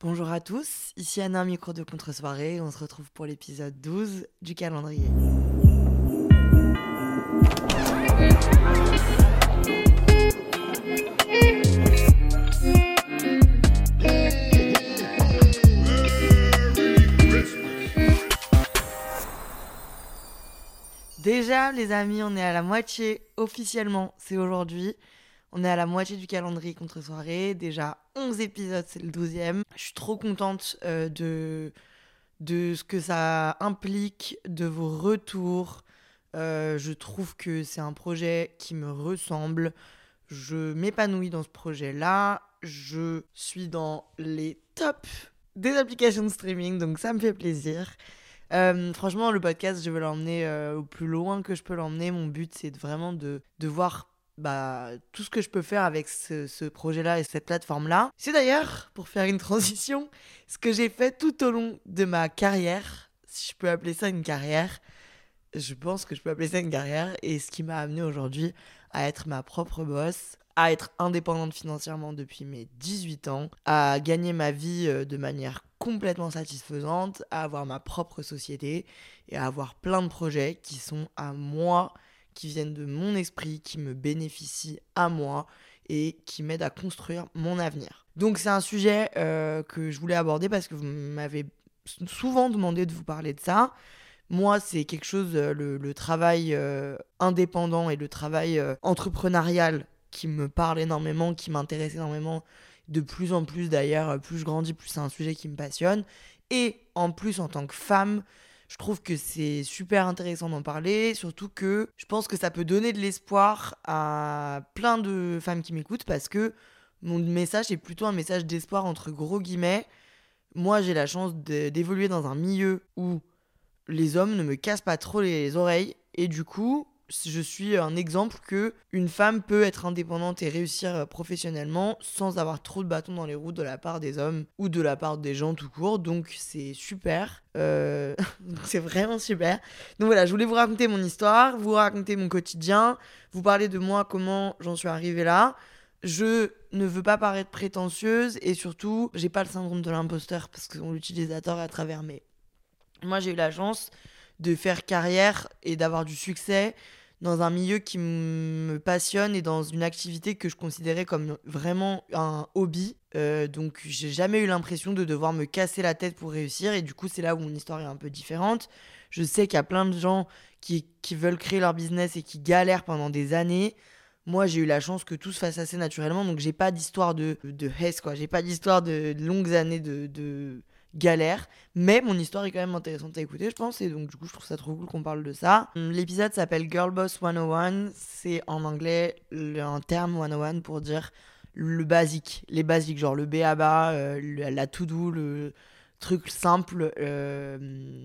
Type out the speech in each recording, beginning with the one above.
Bonjour à tous, ici Anna, micro de contre-soirée. On se retrouve pour l'épisode 12 du calendrier. Déjà, les amis, on est à la moitié officiellement, c'est aujourd'hui. On est à la moitié du calendrier contre-soirée. Déjà 11 épisodes, c'est le 12e. Je suis trop contente euh, de, de ce que ça implique, de vos retours. Euh, je trouve que c'est un projet qui me ressemble. Je m'épanouis dans ce projet-là. Je suis dans les tops des applications de streaming, donc ça me fait plaisir. Euh, franchement, le podcast, je veux l'emmener au plus loin que je peux l'emmener. Mon but, c'est vraiment de, de voir bah, tout ce que je peux faire avec ce, ce projet-là et cette plateforme-là. C'est d'ailleurs, pour faire une transition, ce que j'ai fait tout au long de ma carrière, si je peux appeler ça une carrière. Je pense que je peux appeler ça une carrière et ce qui m'a amené aujourd'hui à être ma propre boss, à être indépendante financièrement depuis mes 18 ans, à gagner ma vie euh, de manière complètement satisfaisante, à avoir ma propre société et à avoir plein de projets qui sont à moi, qui viennent de mon esprit, qui me bénéficient à moi et qui m'aident à construire mon avenir. Donc c'est un sujet euh, que je voulais aborder parce que vous m'avez souvent demandé de vous parler de ça. Moi, c'est quelque chose, euh, le, travail euh, indépendant et le travail entrepreneurial qui me parle énormément, qui m'intéresse énormément, de plus en plus d'ailleurs, plus je grandis, plus c'est un sujet qui me passionne. Et en plus, en tant que femme, je trouve que c'est super intéressant d'en parler, surtout que je pense que ça peut donner de l'espoir à plein de femmes qui m'écoutent parce que mon message est plutôt un message d'espoir entre gros guillemets. Moi, j'ai la chance d'évoluer dans un milieu où les hommes ne me cassent pas trop les oreilles et du coup, je suis un exemple que une femme peut être indépendante et réussir euh, professionnellement sans avoir trop de bâtons dans les roues de la part des hommes ou de la part des gens tout court. Donc c'est super. Euh, c'est vraiment super. Donc voilà, je voulais vous raconter mon histoire, vous raconter mon quotidien, vous parler de moi, comment j'en suis arrivée là. Je ne veux pas paraître prétentieuse et surtout, j'ai pas le syndrome de l'imposteur parce qu'on l'utilise à tort à travers. Mais moi, j'ai eu la chance de faire carrière et d'avoir du succès dans un milieu qui me passionne et dans une activité que je considérais comme vraiment un hobby. Euh, donc j'ai jamais eu l'impression de devoir me casser la tête pour réussir et du coup c'est là où mon histoire est un peu différente. Je sais qu'il y a plein de gens qui, qui veulent créer leur business et qui galèrent pendant des années. Moi, j'ai eu la chance que tout se fasse assez naturellement, donc j'ai pas d'histoire de, de hesse, quoi. J'ai pas d'histoire de longues années de, de galère, mais mon histoire est quand même intéressante à écouter, je pense, et donc du coup, je trouve ça trop cool qu'on parle de ça. L'épisode s'appelle Girl Boss 101, c'est en anglais un terme 101 pour dire le basique, les basiques, genre le BABA, euh, la to-do, le truc simple, euh,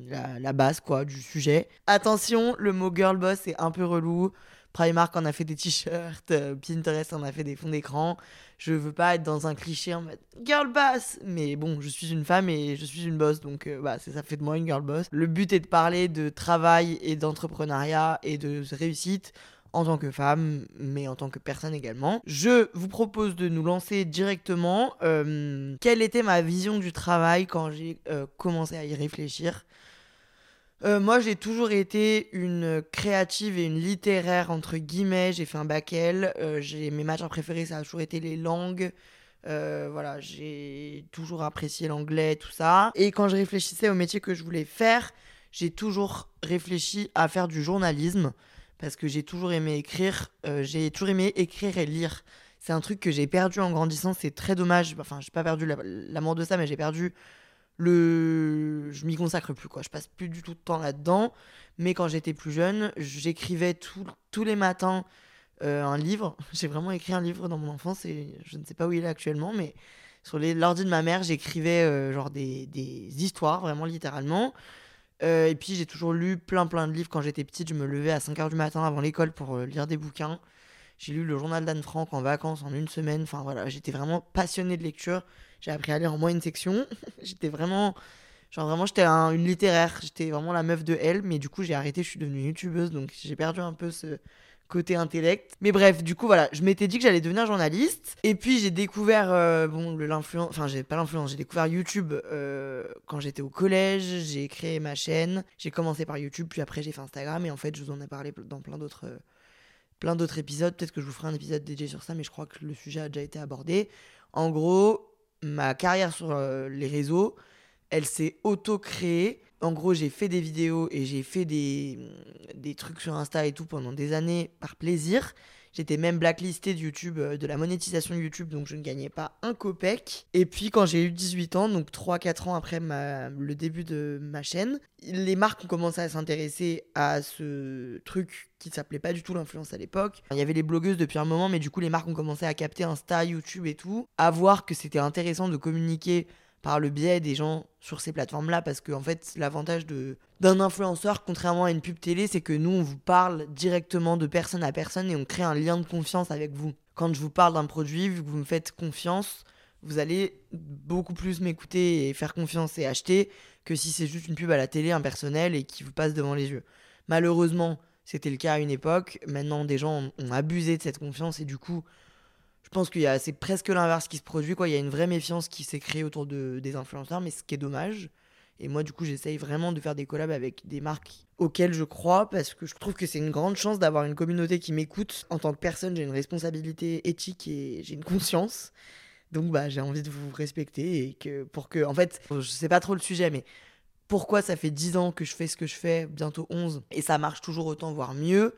la, la base quoi du sujet. Attention, le mot girl boss est un peu relou. Primark en a fait des t-shirts, euh, Pinterest en a fait des fonds d'écran. Je veux pas être dans un cliché en mode girl boss, mais bon, je suis une femme et je suis une boss, donc euh, bah, ça fait de moi une girl boss. Le but est de parler de travail et d'entrepreneuriat et de réussite en tant que femme, mais en tant que personne également. Je vous propose de nous lancer directement. euh, quelle était ma vision du travail quand j'ai commencé à y réfléchir? Euh, moi, j'ai toujours été une créative et une littéraire, entre guillemets. J'ai fait un bac L. euh, mes matières préférées, ça a toujours été les langues. Euh, voilà, j'ai toujours apprécié l'anglais, tout ça. Et quand je réfléchissais au métier que je voulais faire, j'ai toujours réfléchi à faire du journalisme parce que j'ai toujours aimé écrire. j'ai toujours aimé écrire et lire. C'est un truc que j'ai perdu en grandissant. C'est très dommage. Enfin, j'ai pas perdu la- l'amour de ça, mais j'ai perdu le. Je m'y consacre plus, quoi. Je passe plus du tout de temps là-dedans. Mais quand j'étais plus jeune, j'écrivais tous les matins euh, un livre. J'ai vraiment écrit un livre dans mon enfance et je ne sais pas où il est actuellement, mais sur l'ordi de ma mère, j'écrivais euh, genre des, des, histoires, vraiment littéralement. Euh, et puis j'ai toujours lu plein plein de livres quand j'étais petite. Je me levais à 5h du matin avant l'école pour lire des bouquins. J'ai lu le journal d'Anne Frank en vacances en une semaine. Enfin voilà, j'étais vraiment passionnée de lecture. J'ai appris à lire en moins une section. j'étais vraiment. Genre vraiment, j'étais une littéraire. J'étais vraiment la meuf de elle. Mais du coup, j'ai arrêté. Je suis devenue youtubeuse. Donc j'ai perdu un peu ce, côté intellect. Mais bref, du coup, voilà, je m'étais dit que j'allais devenir journaliste. Et puis, j'ai découvert, euh, bon, l'influence, enfin, j'ai pas l'influence, j'ai découvert YouTube euh, quand j'étais au collège. J'ai créé ma chaîne. J'ai commencé par YouTube, puis après, j'ai fait Instagram. Et en fait, je vous en ai parlé dans plein d'autres. plein d'autres épisodes, peut-être que je vous ferai un épisode dédié sur ça, mais je crois que le sujet a déjà été abordé. En gros, ma carrière sur euh, les réseaux, elle s'est auto-créée en gros, j'ai fait des vidéos et j'ai fait des, des trucs sur Insta et tout pendant des années par plaisir. J'étais même blacklisté de YouTube, euh, de la monétisation de YouTube, donc je ne gagnais pas un copec. Et puis quand j'ai eu 18 ans, donc 3-4 ans après le début de ma chaîne, les marques ont commencé à s'intéresser à ce truc qui s'appelait pas du tout l'influence à l'époque. Il y avait les blogueuses depuis un moment, mais du coup les marques ont commencé à capter Insta, YouTube et tout, à voir que c'était intéressant de communiquer par le biais des gens sur ces plateformes-là, parce que en fait, l'avantage de d'un influenceur, contrairement à une pub télé, c'est que nous, on vous parle directement de personne à personne et on crée un lien de confiance avec vous. Quand je vous parle d'un produit, vu que vous me faites confiance, vous allez beaucoup plus m'écouter et faire confiance et acheter que si c'est juste une pub à la télé impersonnelle et qui vous passe devant les yeux. Malheureusement, c'était le cas à une époque. Maintenant, des gens ont abusé de cette confiance et du coup, pense qu'il y a c'est presque l'inverse qui se produit quoi. Il y a une vraie méfiance qui s'est créée autour de, des influenceurs mais ce qui est dommage. Et moi du coup j'essaye vraiment de faire des collabs avec des marques auxquelles je crois parce que je trouve que c'est une grande chance d'avoir une communauté qui m'écoute. En tant que personne j'ai une responsabilité éthique et j'ai une conscience. Donc bah j'ai envie de vous respecter et que pour que en fait je sais pas trop le sujet mais pourquoi ça fait 10 ans que je fais ce que je fais bientôt 11 et ça marche toujours autant voire mieux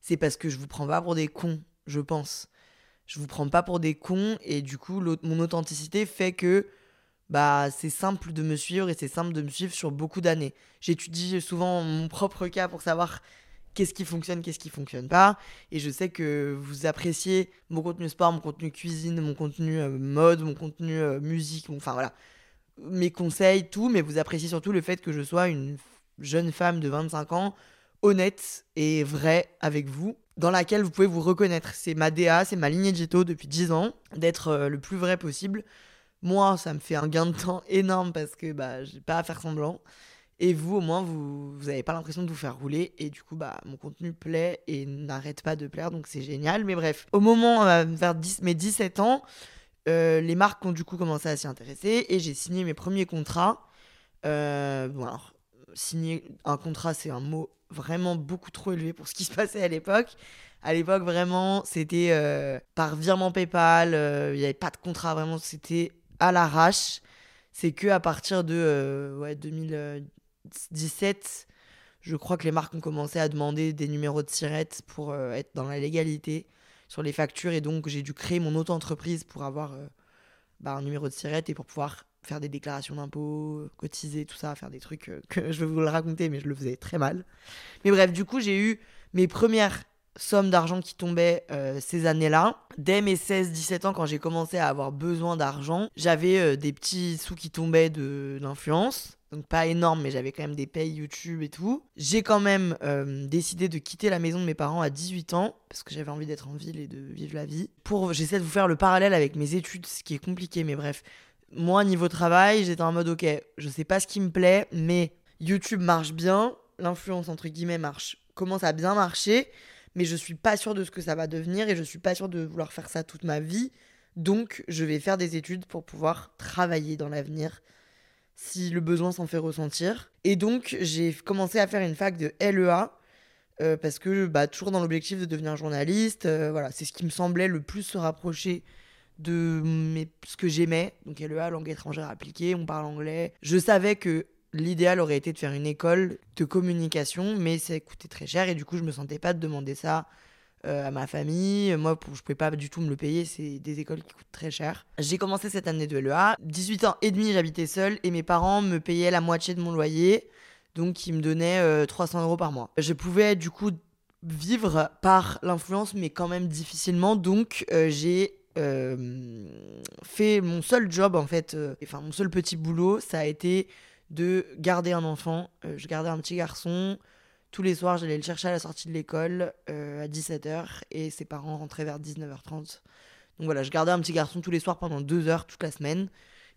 c'est parce que je vous prends pas pour des cons je pense je vous prends pas pour des cons et du coup mon authenticité fait que bah c'est simple de me suivre et c'est simple de me suivre sur beaucoup d'années. J'étudie souvent mon propre cas pour savoir qu'est-ce qui fonctionne, qu'est-ce qui fonctionne pas. Et je sais que vous appréciez mon contenu sport, mon contenu cuisine, mon contenu euh, mode, mon contenu euh, musique, enfin voilà, mes conseils, tout mais vous appréciez surtout le fait que je sois une jeune femme de 25 ans honnête et vraie avec vous dans laquelle vous pouvez vous reconnaître. C'est ma DA, c'est ma lignée de depuis 10 ans, d'être euh, le plus vrai possible. Moi, ça me fait un gain de temps énorme parce que bah, j'ai pas à faire semblant. Et vous, au moins, vous n'avez pas l'impression de vous faire rouler. Et du coup, bah, mon contenu plaît et n'arrête pas de plaire. Donc, c'est génial. Mais bref, au moment, euh, vers 10, mes 17 ans, euh, les marques ont du coup commencé à s'y intéresser. Et j'ai signé mes premiers contrats. bon, alors, signer un contrat, c'est un mot vraiment beaucoup trop élevé pour ce qui se passait à l'époque. À l'époque, vraiment, c'était euh, par virement PayPal, euh, il n'y avait pas de contrat, vraiment, c'était à l'arrache. C'est que à partir de euh, ouais, 2017, je crois que les marques ont commencé à demander des numéros de sirettes pour être dans la légalité sur les factures. Et donc, j'ai dû créer mon auto-entreprise pour avoir bah, un numéro de sirette et pour pouvoir faire des déclarations d'impôts, cotiser, tout ça, faire des trucs euh, que je vais vous le raconter, mais je le faisais très mal. Mais bref, du coup, j'ai eu mes premières sommes d'argent qui tombaient euh, ces années-là. Dès mes 16-17 ans, quand j'ai commencé à avoir besoin d'argent, j'avais euh, des petits sous qui tombaient de l'influence. Donc pas énorme, mais j'avais quand même des payes YouTube et tout. J'ai quand même décidé de quitter la maison de mes parents à 18 ans, parce que j'avais envie d'être en ville et de vivre la vie. Pour, j'essaie de vous faire le parallèle avec mes études, ce qui est compliqué, mais bref moi, niveau travail, j'étais en mode, ok, je sais pas ce qui me plaît, mais YouTube marche bien, l'influence, entre guillemets, marche, commence à bien marcher, mais je suis pas sûre de ce que ça va devenir et je suis pas sûre de vouloir faire ça toute ma vie. Donc, je vais faire des études pour pouvoir travailler dans l'avenir si le besoin s'en fait ressentir. Et donc, j'ai commencé à faire une fac de LEA. Euh, parce que bah, toujours dans l'objectif de devenir journaliste, euh, voilà, c'est ce qui me semblait le plus se rapprocher de ce que j'aimais. Donc LEA, langue étrangère appliquée, on parle anglais. Je savais que l'idéal aurait été de faire une école de communication, mais ça coûtait très cher et du coup je me sentais pas de demander ça euh, à ma famille. Moi, je pouvais pas du tout me le payer, c'est des écoles qui coûtent très cher. J'ai commencé cette année de LEA. 18 ans et demi, j'habitais seule et mes parents me payaient la moitié de mon loyer. Donc, ils me donnaient 300 euh, euros par mois. Je pouvais du coup vivre par l'influence, mais quand même difficilement. Donc, euh, j'ai fait mon seul job, en fait, euh, enfin, mon seul petit boulot, ça a été de garder un enfant. je gardais un petit garçon. Tous les soirs, j'allais le chercher à la sortie de l'école à 17h et ses parents rentraient vers 19h30. Donc voilà, je gardais un petit garçon tous les soirs pendant deux heures toute la semaine.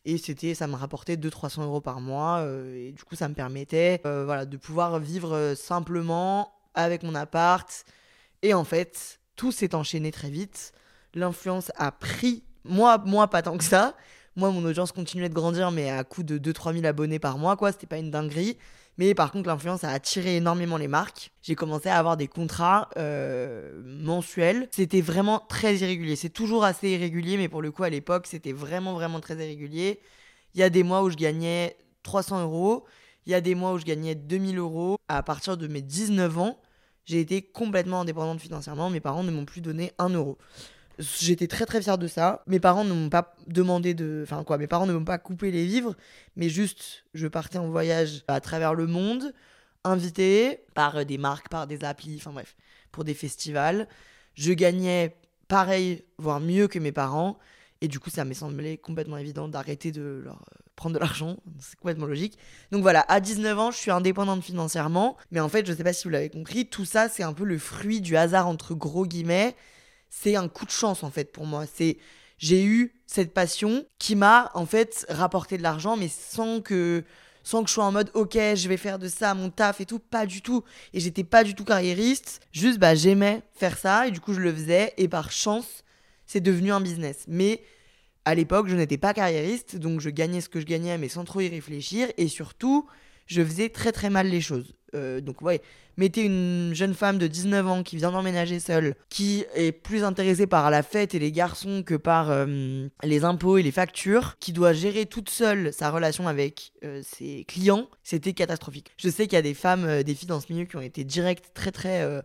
Et c'était, ça me rapportait 200-300 euros par mois. et du coup, ça me permettait voilà, de pouvoir vivre simplement avec mon appart. Et en fait, tout s'est enchaîné très vite. L'influence a pris, moi, moi pas tant que ça. Moi, mon audience continuait de grandir, mais à coût de 2-3 000 abonnés par mois, quoi. C'était pas une dinguerie. Mais par contre, l'influence a attiré énormément les marques. J'ai commencé à avoir des contrats euh, mensuels. C'était vraiment très irrégulier. C'est toujours assez irrégulier, mais pour le coup, à l'époque, c'était vraiment, vraiment très irrégulier. Il y a des mois où je gagnais 300 euros. Il y a des mois où je gagnais 2000 euros. À partir de mes 19 ans, j'ai été complètement indépendante financièrement. Mes parents ne m'ont plus donné un euro. J'étais très très fière de ça. Mes parents ne m'ont pas demandé de. Enfin quoi, mes parents ne m'ont pas coupé les vivres, mais juste je partais en voyage à travers le monde, invité par des marques, par des applis, enfin bref, pour des festivals. Je gagnais pareil, voire mieux que mes parents. Et du coup, ça m'est semblé complètement évident d'arrêter de leur prendre de l'argent. C'est complètement logique. Donc voilà, à 19 ans, je suis indépendante financièrement. Mais en fait, je sais pas si vous l'avez compris, tout ça, c'est un peu le fruit du hasard entre gros guillemets. C'est un coup de chance en fait pour moi. C'est j'ai eu cette passion qui m'a en fait rapporté de l'argent, mais sans que sans que je sois en mode ok je vais faire de ça mon taf et tout pas du tout et j'étais pas du tout carriériste juste bah j'aimais faire ça et du coup je le faisais et par chance c'est devenu un business. Mais à l'époque, je n'étais pas carriériste, donc je gagnais ce que je gagnais, mais sans trop y réfléchir. Et surtout, je faisais très très mal les choses. Euh, donc, ouais, mettez une jeune femme de 19 ans qui vient d'emménager seule, qui est plus intéressée par la fête et les garçons que par euh, les impôts et les factures, qui doit gérer toute seule sa relation avec euh, ses clients, c'était catastrophique. Je sais qu'il y a des femmes, des filles dans ce milieu qui ont été directes, très très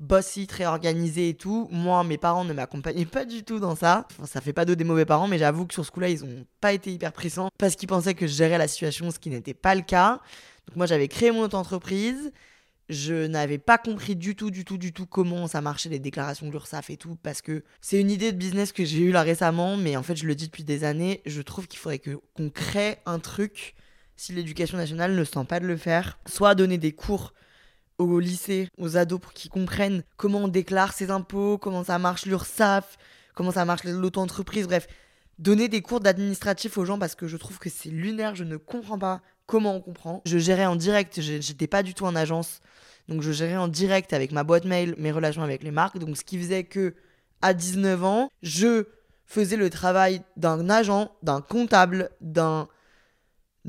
bossy, très organisé et tout. Moi, mes parents ne m'accompagnaient pas du tout dans ça. Enfin, ça fait pas d'eux des mauvais parents, mais j'avoue que sur ce coup-là, ils ont pas été hyper pressants parce qu'ils pensaient que je gérais la situation, ce qui n'était pas le cas. Donc moi, j'avais créé mon auto-entreprise. Je n'avais pas compris du tout, du tout, du tout comment ça marchait les déclarations de l'URSSAF et tout, parce que c'est une idée de business que j'ai eue là récemment, mais en fait, je le dis depuis des années, je trouve qu'il faudrait qu'on crée un truc si l'éducation nationale ne sent pas de le faire, soit donner des cours au lycée, aux ados pour qu'ils comprennent comment on déclare ses impôts, comment ça marche l'URSSAF, comment ça marche l'auto-entreprise, bref. Donner des cours d'administratif aux gens parce que je trouve que c'est lunaire, je ne comprends pas comment on comprend. Je gérais en direct, j'étais pas du tout en agence, donc je gérais en direct avec ma boîte mail mes relations avec les marques, donc ce qui faisait que à 19 ans, je faisais le travail d'un agent, d'un comptable, d'un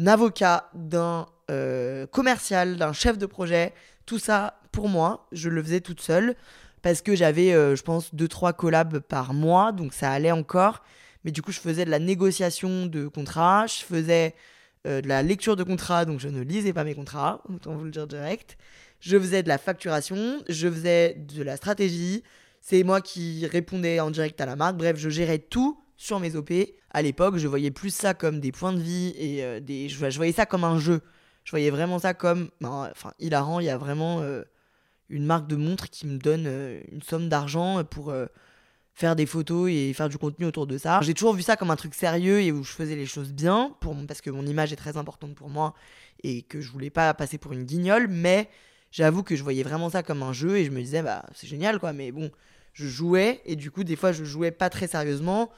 avocat, d'un euh, commercial, d'un chef de projet. Tout ça, pour moi, je le faisais toute seule parce que j'avais, euh, je pense, 2-3 collabs par mois, donc ça allait encore. Mais du coup, je faisais de la négociation de contrats, je faisais de la lecture de contrats, donc je ne lisais pas mes contrats, autant vous le dire direct. Je faisais de la facturation, je faisais de la stratégie. C'est moi qui répondais en direct à la marque. Bref, je gérais tout sur mes OP. À l'époque, je voyais plus ça comme des points de vie et euh, des... je voyais ça comme un jeu. Je voyais vraiment ça comme, ben, enfin, hilarant. Il y a vraiment euh, une marque de montre qui me donne euh, une somme d'argent pour euh, faire des photos et faire du contenu autour de ça. J'ai toujours vu ça comme un truc sérieux et où je faisais les choses bien, pour, parce que mon image est très importante pour moi et que je voulais pas passer pour une guignole, mais j'avoue que je voyais vraiment ça comme un jeu et je me disais, bah, c'est génial quoi, mais bon, je jouais et du coup, des fois, je jouais pas très sérieusement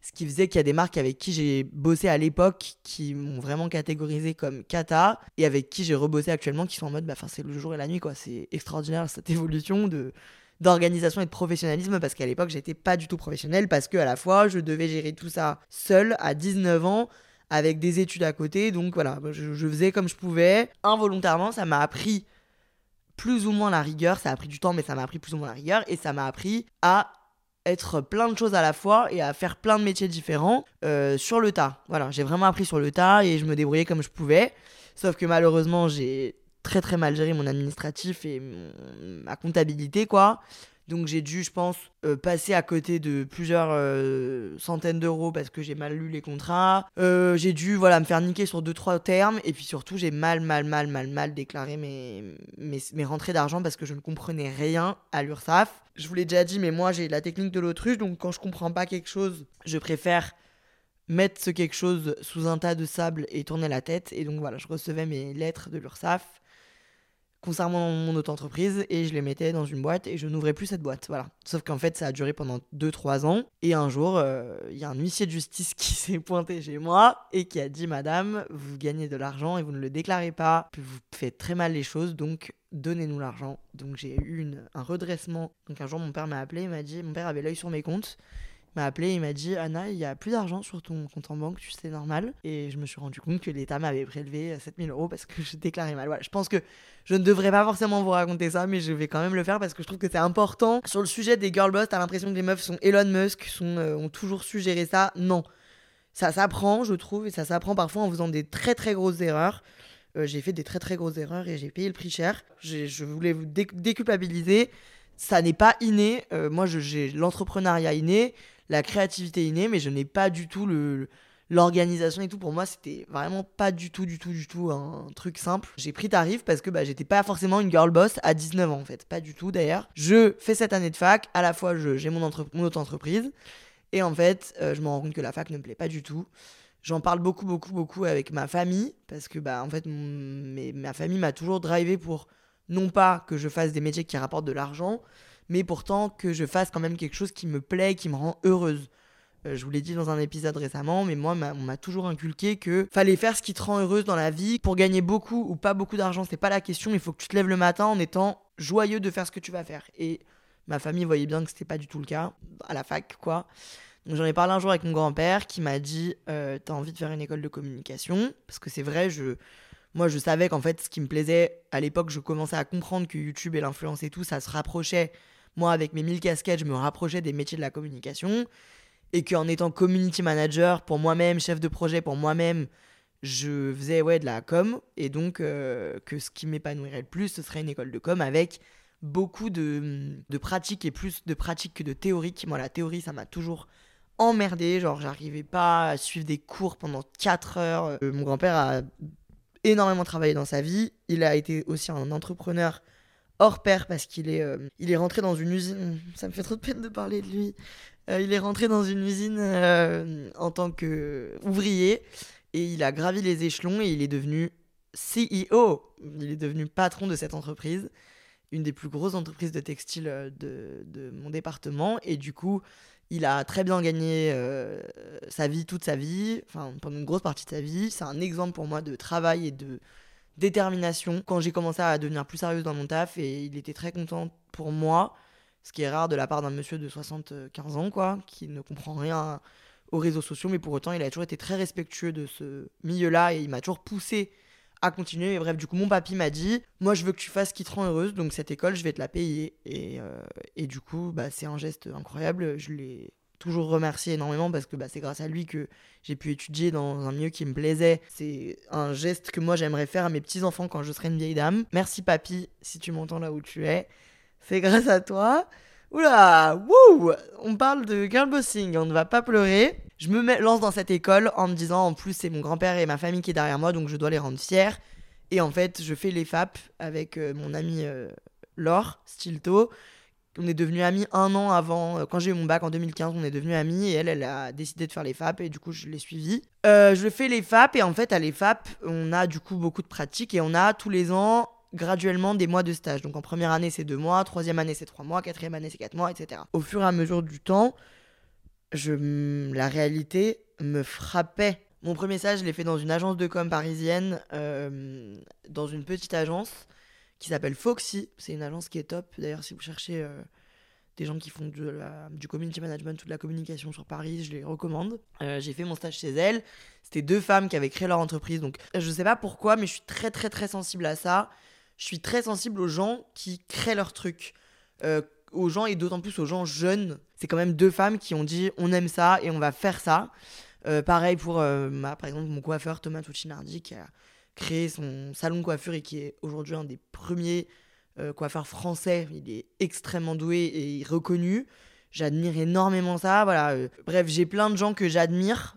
ce qui faisait qu'il y a des marques avec qui j'ai bossé à l'époque qui m'ont vraiment catégorisé comme kata et avec qui j'ai rebossé actuellement qui sont en mode bah c'est le jour et la nuit quoi c'est extraordinaire cette évolution de d'organisation et de professionnalisme parce qu'à l'époque j'étais pas du tout professionnel parce que à la fois je devais gérer tout ça seul à 19 ans avec des études à côté donc voilà je, je faisais comme je pouvais involontairement ça m'a appris plus ou moins la rigueur ça a pris du temps mais ça m'a appris plus ou moins la rigueur et ça m'a appris à être plein de choses à la fois et à faire plein de métiers différents euh, sur le tas. Voilà, j'ai vraiment appris sur le tas et je me débrouillais comme je pouvais. Sauf que malheureusement, j'ai très très mal géré mon administratif et ma comptabilité, quoi. Donc j'ai dû, je pense, euh, passer à côté de plusieurs euh, centaines d'euros parce que j'ai mal lu les contrats. Euh, j'ai dû voilà, me faire niquer sur deux trois termes. Et puis surtout, j'ai mal, mal, mal, mal, mal déclaré mes, mes, mes rentrées d'argent parce que je ne comprenais rien à l'URSSAF. Je vous l'ai déjà dit, mais moi j'ai la technique de l'autruche. Donc quand je comprends pas quelque chose, je préfère mettre ce quelque chose sous un tas de sable et tourner la tête. Et donc voilà, je recevais mes lettres de l'URSSAF concernant mon auto-entreprise et je les mettais dans une boîte et je n'ouvrais plus cette boîte. Voilà. Sauf qu'en fait, ça a duré pendant 2-3 ans. Et un jour, euh, il y a un huissier de justice qui s'est pointé chez moi et qui a dit Madame, vous gagnez de l'argent et vous ne le déclarez pas. Vous faites très mal les choses, donc donnez-nous l'argent. Donc j'ai eu une, un redressement. Donc un jour, mon père m'a appelé, il m'a dit Mon père avait l'œil sur mes comptes m'a appelé, il m'a dit Anna, il y a plus d'argent sur ton compte en banque, tu sais, normal. Et je me suis rendu compte que l'État m'avait prélevé 7000 euros parce que je déclarais mal. Voilà, je pense que je ne devrais pas forcément vous raconter ça, mais je vais quand même le faire parce que je trouve que c'est important. Sur le sujet des girl boss, t'as l'impression que les meufs sont Elon Musk, sont, euh, ont toujours su gérer ça? Non. Ça s'apprend, je trouve, et ça s'apprend parfois en faisant des très très grosses erreurs. Euh, j'ai fait des très très grosses erreurs et j'ai payé le prix cher. Je voulais vous déculpabiliser. Ça n'est pas inné. Euh, moi, j'ai l'entrepreneuriat inné la créativité innée, mais je n'ai pas du tout le l'organisation et tout. Pour moi c'était vraiment pas du tout du tout du tout un truc simple. J'ai pris tarif parce que bah, j'étais pas forcément une girl boss à 19 ans en fait. Pas du tout d'ailleurs. Je fais cette année de fac. À la fois j'ai mon, mon autre entreprise. Et en fait euh, je me rends compte que la fac ne me plaît pas du tout. J'en parle beaucoup beaucoup beaucoup avec ma famille parce que bah en fait ma famille m'a toujours drivé pour non pas que je fasse des métiers qui rapportent de l'argent mais pourtant que je fasse quand même quelque chose qui me plaît, qui me rend heureuse. Euh, je vous l'ai dit dans un épisode récemment, mais moi, on m'a toujours inculqué que fallait faire ce qui te rend heureuse dans la vie. Pour gagner beaucoup ou pas beaucoup d'argent, c'est pas la question. Il faut que tu te lèves le matin en étant joyeux de faire ce que tu vas faire. Et ma famille voyait bien que c'était pas du tout le cas à la fac, quoi. Donc j'en ai parlé un jour avec mon grand-père qui m'a dit euh, T'as envie de faire une école de communication? Parce que c'est vrai, je, moi je savais qu'en fait ce qui me plaisait à l'époque, je commençais à comprendre que YouTube et l'influence et tout, ça se rapprochait moi, avec mes 1000 casquettes, je me rapprochais des métiers de la communication. Et qu'en étant community manager pour moi-même, chef de projet pour moi-même, je faisais ouais, de la com. Et donc, euh, que ce qui m'épanouirait le plus, ce serait une école de com avec beaucoup de, de pratiques et plus de pratiques que de théoriques. Moi, la théorie, ça m'a toujours emmerdé. Genre, j'arrivais pas à suivre des cours pendant 4 heures. Euh, mon grand-père a énormément travaillé dans sa vie. Il a été aussi un entrepreneur hors pair parce qu'il est, euh, il est rentré dans une usine. Ça me fait trop de peine de parler de lui. Euh, il est rentré dans une usine euh, en tant qu'ouvrier et il a gravi les échelons et il est devenu CEO. Il est devenu patron de cette entreprise, une des plus grosses entreprises de textile de, de mon département. Et du coup, il a très bien gagné sa vie, toute sa vie, enfin pendant une grosse partie de sa vie. C'est un exemple pour moi de travail et de détermination quand j'ai commencé à devenir plus sérieuse dans mon taf et il était très content pour moi, ce qui est rare de la part d'un monsieur de 75 ans quoi, qui ne comprend rien aux réseaux sociaux mais pour autant il a toujours été très respectueux de ce milieu-là et il m'a toujours poussé à continuer. Et bref du coup mon papy m'a dit moi je veux que tu fasses ce qui te rend heureuse donc cette école je vais te la payer. Et, euh, et du coup bah, c'est un geste incroyable. Je l'ai toujours remercier énormément parce que bah, c'est grâce à lui que j'ai pu étudier dans un milieu qui me plaisait. C'est un geste que moi j'aimerais faire à mes petits-enfants quand je serai une vieille dame. Merci papy, si tu m'entends là où tu es. C'est grâce à toi. Oula, wouh On parle de girl bossing, on ne va pas pleurer. Je me lance dans cette école en me disant en plus c'est mon grand-père et ma famille qui est derrière moi donc je dois les rendre fiers. Et en fait, je fais les FAP avec euh, mon ami euh, Laure Stilto on est devenus amis un an avant. Euh, quand j'ai eu mon bac en 2015, on est devenus amis et elle, elle a décidé de faire les FAP et du coup, je l'ai suivie. Euh, je fais les FAP et en fait, à les FAP, on a du coup beaucoup de pratiques et on a tous les ans graduellement des mois de stage. Donc en première année, c'est deux mois, troisième année, c'est trois mois, quatrième année, c'est quatre mois, etc. Au fur et à mesure du temps, je, la réalité me frappait. Mon premier stage, je l'ai fait dans une agence de com parisienne, euh, dans une petite agence qui s'appelle Foxy. C'est une agence qui est top. D'ailleurs, si vous cherchez euh, des gens qui font du community management ou de la communication sur Paris, je les recommande. Euh, j'ai fait mon stage chez elle. C'était deux femmes qui avaient créé leur entreprise. Donc, je sais pas pourquoi, mais je suis très, très, très sensible à ça. Je suis très sensible aux gens qui créent leur truc. Euh, aux gens et d'autant plus aux gens jeunes. C'est quand même deux femmes qui ont dit on aime ça et on va faire ça. pareil pour, ma, par exemple, mon coiffeur Thomas Tuccinardi qui a créé son salon de coiffure et qui est aujourd'hui un des premiers euh, coiffeur français. Il est extrêmement doué et reconnu. J'admire énormément ça. Voilà. euh. Bref, j'ai plein de gens que j'admire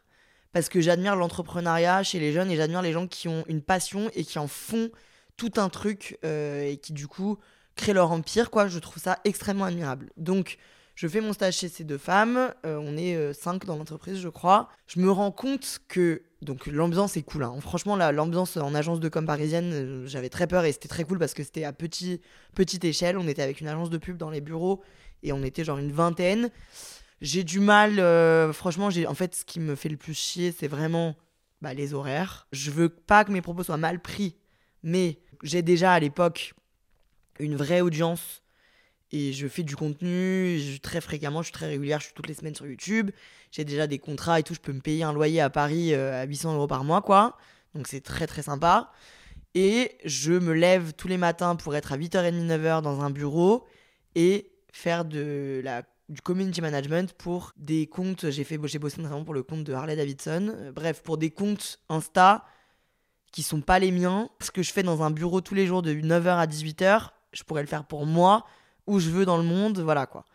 parce que j'admire l'entrepreneuriat chez les jeunes et j'admire les gens qui ont une passion et qui en font tout un truc euh, et qui du coup créent leur empire. Quoi. Je trouve ça extrêmement admirable. Donc, je fais mon stage chez ces deux femmes. euh, on est euh, cinq dans l'entreprise, je crois. Je me rends compte que donc l'ambiance est cool. hein. Franchement, l'ambiance en agence de com parisienne, euh, j'avais très peur et c'était très cool parce que c'était à petit, petite échelle. On était avec une agence de pub dans les bureaux et on était genre une vingtaine. J'ai du mal, euh, franchement, en fait ce qui me fait le plus chier, c'est vraiment bah, les horaires. Je veux pas que mes propos soient mal pris, mais j'ai déjà à l'époque une vraie audience et je fais du contenu très fréquemment, je suis très régulière, je suis toutes les semaines sur YouTube. J'ai déjà des contrats et tout, je peux me payer un loyer à Paris euh, à 800 euros par mois, quoi. Donc c'est très très sympa. Et je me lève tous les matins pour être à 8h30, 9h dans un bureau et faire de la, du community management pour des comptes. J'ai fait, j'ai bossé notamment pour le compte de Harley Davidson. Euh, bref, pour des comptes Insta qui sont pas les miens. Ce que je fais dans un bureau tous les jours de 9h à 18h, je pourrais le faire pour moi, où je veux dans le monde, voilà quoi.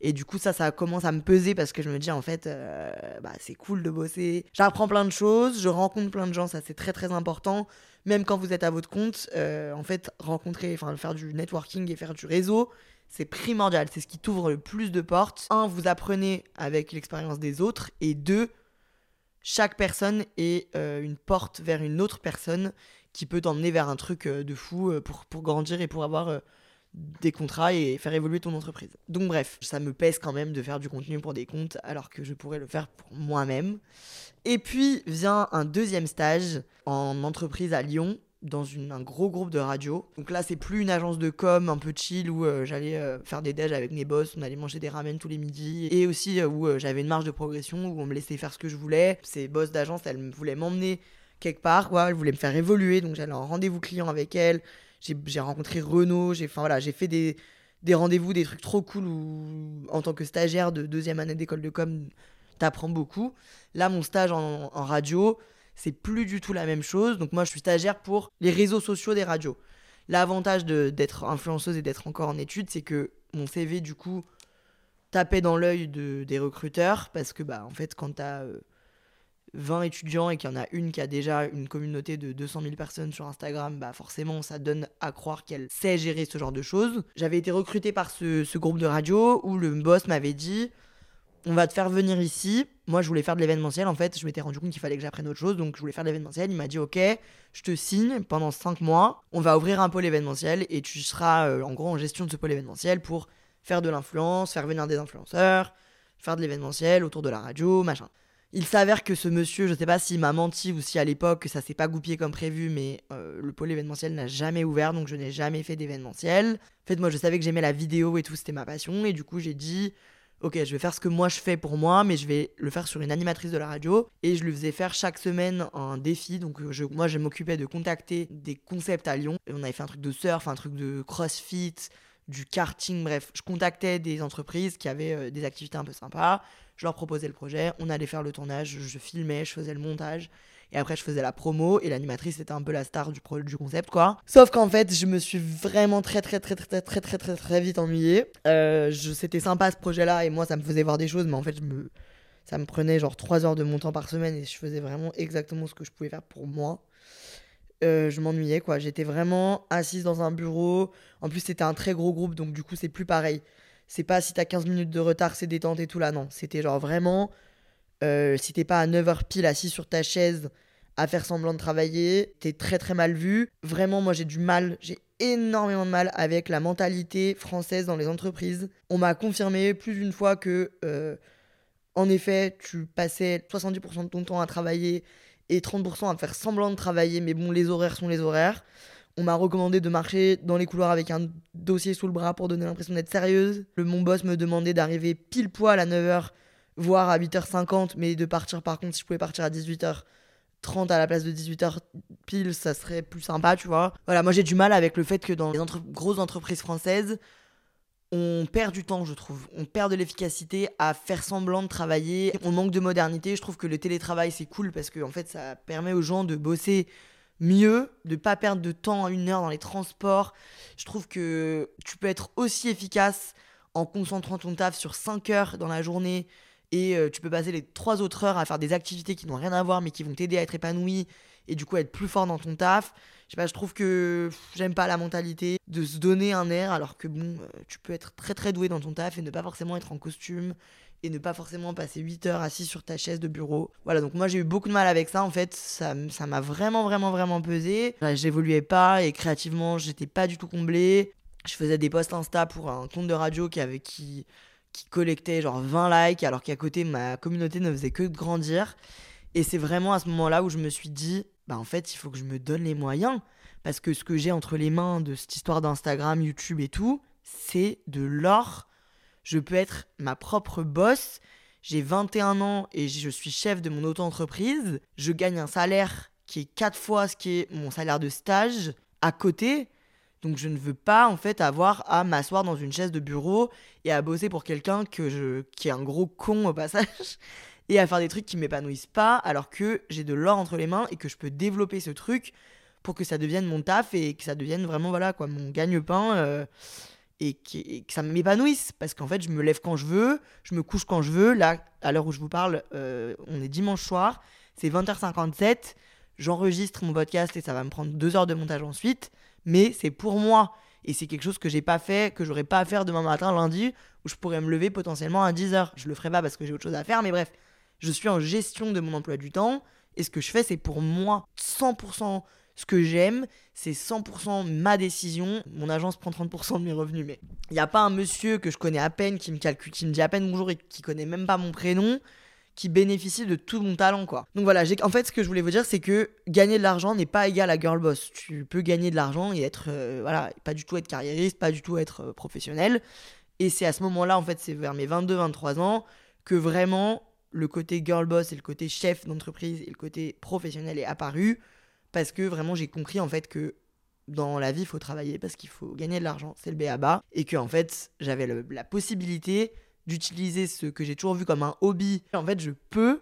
Et du coup, ça, ça commence à me peser parce que je me dis, en fait, euh, bah, c'est cool de bosser. J'apprends plein de choses, je rencontre plein de gens, ça c'est très très important. Même quand vous êtes à votre compte, euh, en fait, rencontrer, enfin, faire du networking et faire du réseau, c'est primordial. C'est ce qui t'ouvre le plus de portes. Un, vous apprenez avec l'expérience des autres. Et deux, chaque personne est euh, une porte vers une autre personne qui peut t'emmener vers un truc de fou pour, pour grandir et pour avoir des contrats et faire évoluer ton entreprise. Donc bref, ça me pèse quand même de faire du contenu pour des comptes alors que je pourrais le faire pour moi-même. Et puis vient un deuxième stage en entreprise à Lyon dans un gros groupe de radio. Donc là, c'est plus une agence de com un peu chill où euh, j'allais euh, faire des déj avec mes boss, on allait manger des ramen tous les midis et aussi euh, où j'avais une marge de progression où on me laissait faire ce que je voulais. Ces boss d'agence, elles voulaient m'emmener quelque part, quoi, elles voulaient me faire évoluer, donc j'allais en rendez-vous client avec elles. J'ai rencontré Renault, j'ai voilà, fait des des rendez-vous, des trucs trop cool où en tant que stagiaire de deuxième année d'école de com, t'apprends beaucoup. Là, mon stage en, en radio, c'est plus du tout la même chose. Donc moi, je suis stagiaire pour les réseaux sociaux des radios. L'avantage d'être influenceuse et d'être encore en études, c'est que mon CV, du coup, tapait dans l'œil de, des recruteurs parce que, bah, en fait, quand t'as euh, 20 étudiants et qu'il y en a une qui a déjà une communauté de 200 000 personnes sur Instagram, bah forcément ça donne à croire qu'elle sait gérer ce genre de choses. J'avais été recrutée par ce, groupe de radio où le boss m'avait dit on va te faire venir ici. Moi je voulais faire de l'événementiel en fait, je m'étais rendu compte qu'il fallait que j'apprenne autre chose donc je voulais faire de l'événementiel. Il m'a dit ok, je te signe pendant 5 mois, on va ouvrir un pôle événementiel et tu seras euh, en gros en gestion de ce pôle événementiel pour faire de l'influence, faire venir des influenceurs, faire de l'événementiel autour de la radio, machin. Il s'avère que ce monsieur, je sais pas s'il m'a menti ou si à l'époque ça s'est pas goupillé comme prévu, mais euh, le pôle événementiel n'a jamais ouvert, donc je n'ai jamais fait d'événementiel. En fait, moi je savais que j'aimais la vidéo et tout, c'était ma passion, et du coup j'ai dit, ok, je vais faire ce que moi je fais pour moi, mais je vais le faire sur une animatrice de la radio, et je lui faisais faire chaque semaine un défi, donc euh, moi je m'occupais de contacter des concepts à Lyon, et on avait fait un truc de surf, un truc de crossfit, du karting, bref, je contactais des entreprises qui avaient euh, des activités un peu sympas, je leur proposais le projet, on allait faire le tournage, je, filmais, je faisais le montage, et après je faisais la promo, et l'animatrice était un peu la star du, concept, quoi. Sauf qu'en fait, je me suis vraiment très très très très très très très très, vite ennuyée. Euh, C'était sympa ce projet-là, et moi ça me faisait voir des choses, mais en fait, ça me prenait genre 3 heures de mon temps par semaine, et je faisais vraiment exactement ce que je pouvais faire pour moi. Euh, je m'ennuyais quoi. J'étais vraiment assise dans un bureau. En plus, c'était un très gros groupe, donc du coup, c'est plus pareil. C'est pas si t'as 15 minutes de retard, c'est détente et tout là, non. C'était genre vraiment, euh, si t'es pas à 9h pile assis sur ta chaise à faire semblant de travailler, t'es très très mal vu. Vraiment, moi j'ai du mal, j'ai énormément de mal avec la mentalité française dans les entreprises. On m'a confirmé plus d'une fois que, euh, en effet, tu passais 70% de ton temps à travailler et 30% à faire semblant de travailler, mais bon, les horaires sont les horaires. On m'a recommandé de marcher dans les couloirs avec un dossier sous le bras pour donner l'impression d'être sérieuse. Le, mon boss me demandait d'arriver pile poil à 9h, voire à 8h50, mais de partir par contre, si je pouvais partir à 18h30 à la place de 18h pile, ça serait plus sympa, tu vois. Voilà, moi j'ai du mal avec le fait que dans les grosses entreprises françaises, on perd du temps, je trouve. On perd de l'efficacité à faire semblant de travailler. On manque de modernité. Je trouve que le télétravail, c'est cool parce que en fait, ça permet aux gens de bosser mieux de pas perdre de temps à une heure dans les transports. Je trouve que tu peux être aussi efficace en concentrant ton taf sur 5 heures dans la journée et euh, tu peux passer les 3 autres heures à faire des activités qui n'ont rien à voir mais qui vont t'aider à être épanoui et du coup être plus fort dans ton taf. Je je trouve que j'aime pas la mentalité de se donner un air alors que bon, euh, tu peux être très très doué dans ton taf et ne pas forcément être en costume et ne pas forcément passer 8 heures assis sur ta chaise de bureau. Voilà, donc moi j'ai eu beaucoup de mal avec ça en fait, ça ça m'a vraiment vraiment vraiment pesé. J'évoluais pas et créativement, j'étais pas du tout comblé. Je faisais des posts Insta pour un compte de radio qui avait qui qui collectait genre 20 likes alors qu'à côté ma communauté ne faisait que grandir. Et c'est vraiment à ce moment-là où je me suis dit bah en fait, il faut que je me donne les moyens parce que ce que j'ai entre les mains de cette histoire d'Instagram, YouTube et tout, c'est de l'or je peux être ma propre boss. J'ai 21 ans et je suis chef de mon auto-entreprise. Je gagne un salaire qui est 4 fois ce qui est mon salaire de stage à côté. Donc je ne veux pas en fait avoir à m'asseoir dans une chaise de bureau et à bosser pour quelqu'un que je qui est un gros con au passage et à faire des trucs qui m'épanouissent pas alors que j'ai de l'or entre les mains et que je peux développer ce truc pour que ça devienne mon taf et que ça devienne vraiment voilà quoi mon gagne-pain euh, et, que ça m'épanouisse parce qu'en fait je me lève quand je veux, je me couche quand je veux. Là, à l'heure où je vous parle, euh, on est dimanche soir, c'est 20h57, j'enregistre mon podcast et ça va me prendre deux heures de montage ensuite, mais c'est pour moi et c'est quelque chose que j'ai pas fait, que j'aurais pas à faire demain matin, lundi, où je pourrais me lever potentiellement à 10h. Je le ferai pas parce que j'ai autre chose à faire, mais bref, je suis en gestion de mon emploi du temps et ce que je fais c'est pour moi 100% ce que j'aime, c'est 100% ma décision. Mon agence prend 30% de mes revenus, mais il n'y a pas un monsieur que je connais à peine, qui me calcule, qui me dit à peine bonjour et qui connaît même pas mon prénom, qui bénéficie de tout mon talent, quoi. Donc voilà, en fait, ce que je voulais vous dire, c'est que gagner de l'argent n'est pas égal à girl boss. Tu peux gagner de l'argent et être, euh, voilà, pas du tout être carriériste, pas du tout être euh, professionnel. Et c'est à ce moment-là, en fait, c'est vers mes 22-23 ans, que vraiment le côté girl boss et le côté chef d'entreprise et le côté professionnel est apparu parce que vraiment j'ai compris en fait que dans la vie il faut travailler parce qu'il faut gagner de l'argent, c'est le BABA et que en fait j'avais la possibilité d'utiliser ce que j'ai toujours vu comme un hobby. En fait, je peux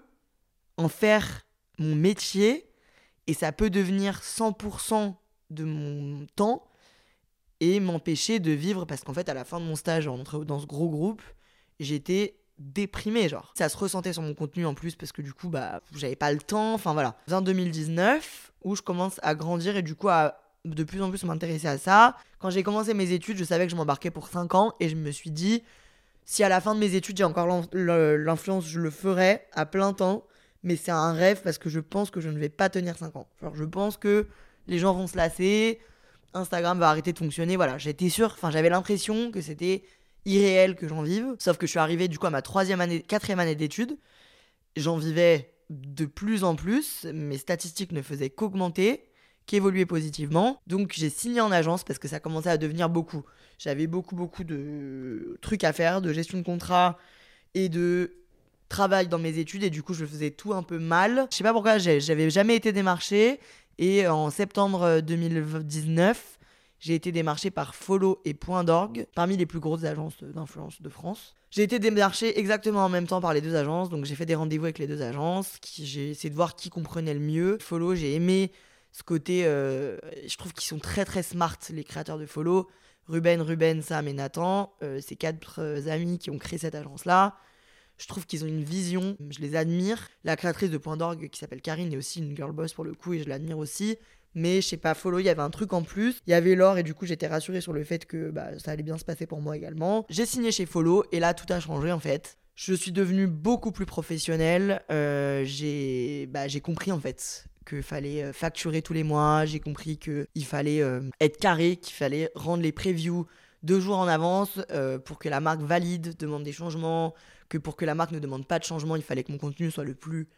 en faire mon métier et ça peut devenir 100% de mon temps et m'empêcher de vivre parce qu'en fait à la fin de mon stage dans ce gros groupe, j'étais déprimé genre. Ça se ressentait sur mon contenu en plus parce que du coup bah j'avais pas le temps. Enfin voilà. En 2019 où je commence à grandir et du coup à de plus en plus m'intéresser à ça quand j'ai commencé mes études je savais que je m'embarquais pour 5 ans et je me suis dit si à la fin de mes études j'ai encore l'influence je le ferai à plein temps mais c'est un rêve parce que je pense que je ne vais pas tenir 5 ans je pense que les gens vont se lasser Instagram va arrêter de fonctionner voilà j'étais sûr enfin j'avais l'impression que c'était irréel que j'en vive. Sauf que je suis arrivé du coup à ma troisième année, quatrième année d'études. J'en vivais de plus en plus. Mes statistiques ne faisaient qu'augmenter, qu'évoluer positivement. Donc j'ai signé en agence parce que ça commençait à devenir beaucoup. J'avais beaucoup, beaucoup de trucs à faire, de gestion de contrat et de travail dans mes études. Et du coup, je faisais tout un peu mal. Je sais pas pourquoi, j'avais jamais été démarché. Et en septembre 2019, j'ai été démarché par Follow et Point d'orgue, parmi les plus grosses agences d'influence de France. J'ai été démarché exactement en même temps par les deux agences, donc j'ai fait des rendez-vous avec les deux agences, j'ai essayé de voir qui comprenait le mieux. Follow, j'ai aimé ce côté, euh, je trouve qu'ils sont très très smart, les créateurs de Follow. Ruben, Ruben, Sam et Nathan, euh, ces quatre euh, amis qui ont créé cette agence-là. Je trouve qu'ils ont une vision, je les admire. La créatrice de Point d'orgue, qui s'appelle Karine, est aussi une girl boss pour le coup, et je l'admire aussi mais je sais pas, follow, il y avait un truc en plus. Il y avait l'or et du coup j'étais rassurée sur le fait que bah, ça allait bien se passer pour moi également. J'ai signé chez Follow et là tout a changé en fait. Je suis devenue beaucoup plus professionnelle. Euh, j'ai bah, compris en fait qu'il fallait euh, facturer tous les mois. J'ai compris qu'il fallait euh, être carré, qu'il fallait rendre les previews deux jours en avance pour que la marque valide, demande des changements, que pour que la marque ne demande pas de changement, il fallait que mon contenu soit le plus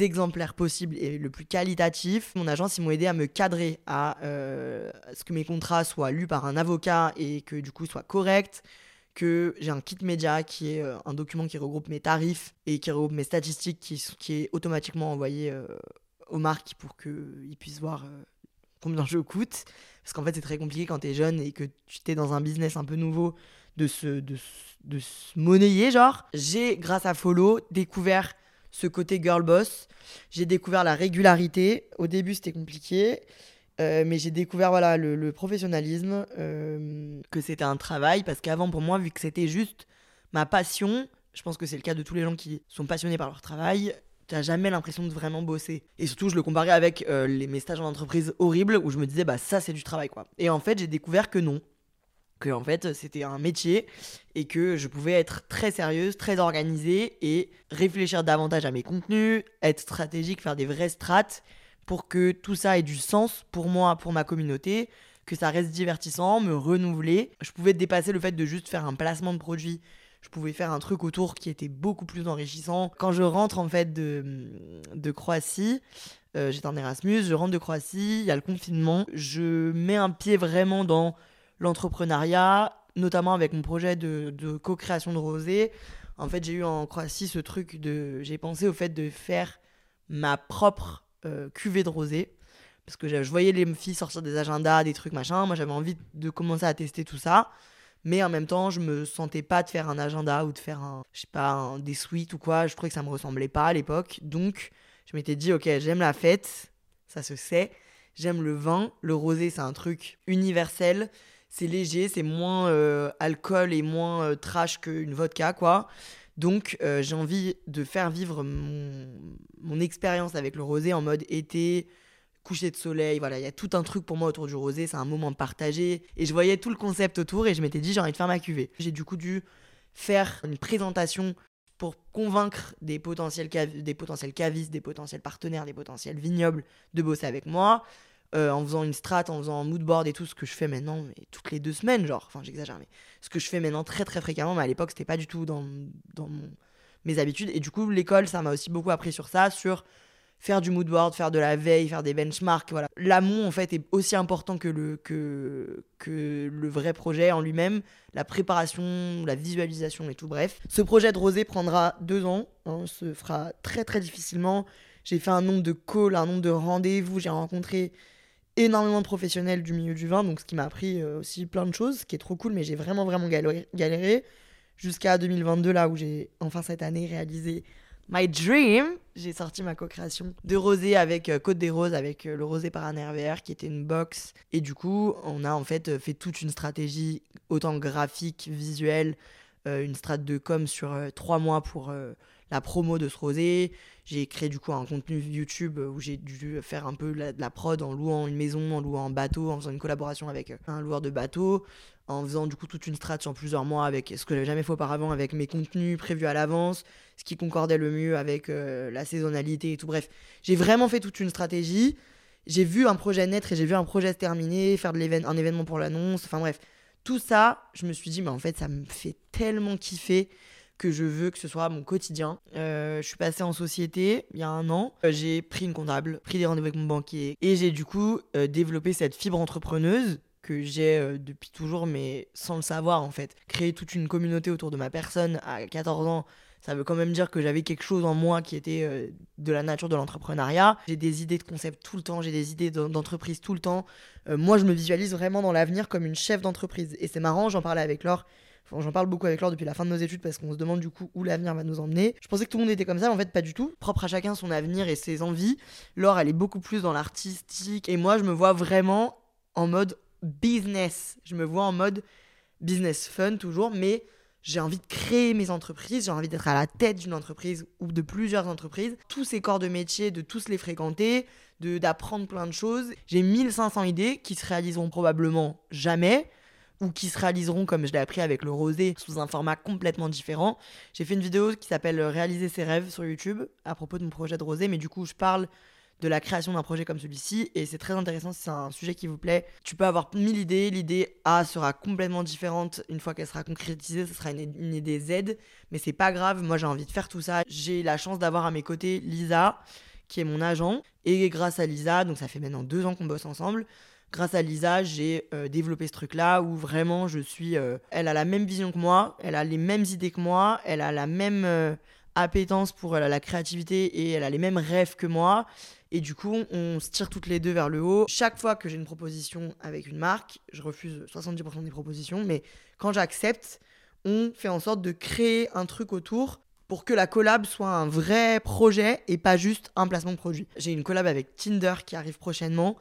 exemplaires possibles et le plus qualitatif. Mon agence, ils m'ont aidé à me cadrer, à euh, ce que mes contrats soient lus par un avocat et que du coup soient corrects, que j'ai un kit média qui est euh, un document qui regroupe mes tarifs et qui regroupe mes statistiques qui, est automatiquement envoyé euh, aux marques pour qu'ils puissent voir combien je coûte. Parce qu'en fait, c'est très compliqué quand tu es jeune et que tu es dans un business un peu nouveau de se, de se monnayer, genre. J'ai, grâce à Follow, découvert ce côté girl boss. J'ai découvert la régularité. Au début, c'était compliqué. Euh, mais j'ai découvert voilà le, professionnalisme, euh, que c'était un travail, parce qu'avant pour moi, vu que c'était juste ma passion, je pense que c'est le cas de tous les gens qui sont passionnés par leur travail, t'as jamais l'impression de vraiment bosser. Et surtout, je le comparais avec euh, les, mes stages en entreprise horribles où je me disais, bah ça c'est du travail quoi. Et en fait, j'ai découvert que non. Que en fait, c'était un métier et que je pouvais être très sérieuse, très organisée et réfléchir davantage à mes contenus, être stratégique, faire des vrais strates pour que tout ça ait du sens pour moi, pour ma communauté, que ça reste divertissant, me renouveler. Je pouvais dépasser le fait de juste faire un placement de produit je pouvais faire un truc autour qui était beaucoup plus enrichissant. Quand je rentre en fait de, de Croatie, euh, j'étais en Erasmus, je rentre de Croatie, il y a le confinement, je mets un pied vraiment dans l'entrepreneuriat, notamment avec mon projet de, co-création de rosé. En fait, j'ai eu en Croatie ce truc de. J'ai pensé au fait de faire ma propre euh, cuvée de rosé. Parce que je voyais les filles sortir des agendas, des trucs machin. Moi, j'avais envie de commencer à tester tout ça mais en même temps je me sentais pas de faire un agenda ou de faire un je sais pas des suites ou quoi je trouvais que ça me ressemblait pas à l'époque donc je m'étais dit ok j'aime la fête ça se sait j'aime le vin le rosé c'est un truc universel c'est léger c'est moins euh, alcool et moins euh, trash qu'une vodka quoi donc euh, j'ai envie de faire vivre mon, mon expérience avec le rosé en mode été coucher de soleil, voilà, il y a tout un truc pour moi autour du rosé, c'est un moment partagé. Et je voyais tout le concept autour et je m'étais dit, j'ai envie de faire ma cuvée. J'ai du coup dû faire une présentation pour convaincre des potentiels, des potentiels cavistes, des potentiels partenaires, des potentiels vignobles de bosser avec moi. Euh, en faisant une strat, en faisant un moodboard et tout, ce que je fais maintenant, mais toutes les deux semaines, genre, enfin j'exagère, mais ce que je fais maintenant très très fréquemment, mais à l'époque c'était pas du tout dans, dans mes habitudes. Et du coup, l'école, ça m'a aussi beaucoup appris sur ça, sur faire du moodboard, faire de la veille, faire des benchmarks, voilà. L'amont en fait est aussi important que le que que le vrai projet en lui-même, la préparation, la visualisation et tout. Bref, ce projet de rosé prendra deux ans, hein, se fera très très difficilement. J'ai fait un nombre de calls, un nombre de rendez-vous, j'ai rencontré énormément de professionnels du milieu du vin, donc ce qui m'a appris euh, aussi plein de choses, ce qui est trop cool, mais j'ai vraiment vraiment galéré, jusqu'à 2022 là où j'ai enfin cette année réalisé My Dream, j'ai sorti ma co-création de rosé avec euh, Côte des Roses, avec euh, le rosé par RVR qui était une box. Et du coup, on a en fait fait toute une stratégie, autant graphique, visuelle, une strat de com sur trois mois pour la promo de ce rosé. J'ai créé du coup un contenu YouTube où j'ai dû faire un peu de la prod en louant une maison, en louant un bateau, en faisant une collaboration avec un loueur de bateau en faisant du coup toute une strat sur plusieurs mois avec ce que j'avais jamais fait auparavant avec mes contenus prévus à l'avance, ce qui concordait le mieux avec euh, la saisonnalité et tout. Bref, j'ai vraiment fait toute une stratégie. J'ai vu un projet naître et j'ai vu un projet se terminer, faire de un événement pour l'annonce. Enfin bref, tout ça, je me suis dit, mais en fait, ça me fait tellement kiffer que je veux que ce soit mon quotidien. Euh, je suis passée en société il y a un an. Euh, j'ai pris une comptable, pris des rendez-vous avec mon banquier et j'ai du coup développé cette fibre entrepreneuse que j'ai euh, depuis toujours, mais sans le savoir en fait. Créer toute une communauté autour de ma personne à 14 ans, ça veut quand même dire que j'avais quelque chose en moi qui était euh, de la nature de l'entrepreneuriat. J'ai des idées de concept tout le temps, j'ai des idées d'entreprise tout le temps. Euh, moi, je me visualise vraiment dans l'avenir comme une chef d'entreprise. Et c'est marrant, j'en parlais avec Laure. J'en parle beaucoup avec Laure depuis la fin de nos études parce qu'on se demande du coup où l'avenir va nous emmener. Je pensais que tout le monde était comme ça, en fait pas du tout. Propre à chacun son avenir et ses envies. Laure, elle est beaucoup plus dans l'artistique. Et moi, je me vois vraiment en mode business. Je me vois en mode business fun toujours, mais j'ai envie de créer mes entreprises, j'ai envie d'être à la tête d'une entreprise ou de plusieurs entreprises, tous ces corps de métier, de tous les fréquenter, d'apprendre plein de choses. J'ai 1500 idées qui se réaliseront probablement jamais ou qui se réaliseront comme je l'ai appris avec le rosé sous un format complètement différent. J'ai fait une vidéo qui s'appelle Réaliser ses rêves sur YouTube à propos de mon projet de rosé, mais du coup je parle de la création d'un projet comme celui-ci. Et c'est très intéressant si c'est un sujet qui vous plaît. Tu peux avoir mille idées. L'idée A sera complètement différente une fois qu'elle sera concrétisée. Ce sera une, idée Z. Mais c'est pas grave. Moi, j'ai envie de faire tout ça. J'ai la chance d'avoir à mes côtés Lisa, qui est mon agent. Et grâce à Lisa, donc ça fait maintenant deux ans qu'on bosse ensemble. Grâce à Lisa, j'ai euh, développé ce truc-là où vraiment je suis. Euh, elle a la même vision que moi, elle a les mêmes idées que moi, elle a la même euh, appétence pour la créativité et elle a les mêmes rêves que moi. Et du coup, on se tire toutes les deux vers le haut. Chaque fois que j'ai une proposition avec une marque, je refuse 70% des propositions, mais quand j'accepte, on fait en sorte de créer un truc autour pour que la collab soit un vrai projet et pas juste un placement de produit. J'ai une collab avec Tinder qui arrive prochainement.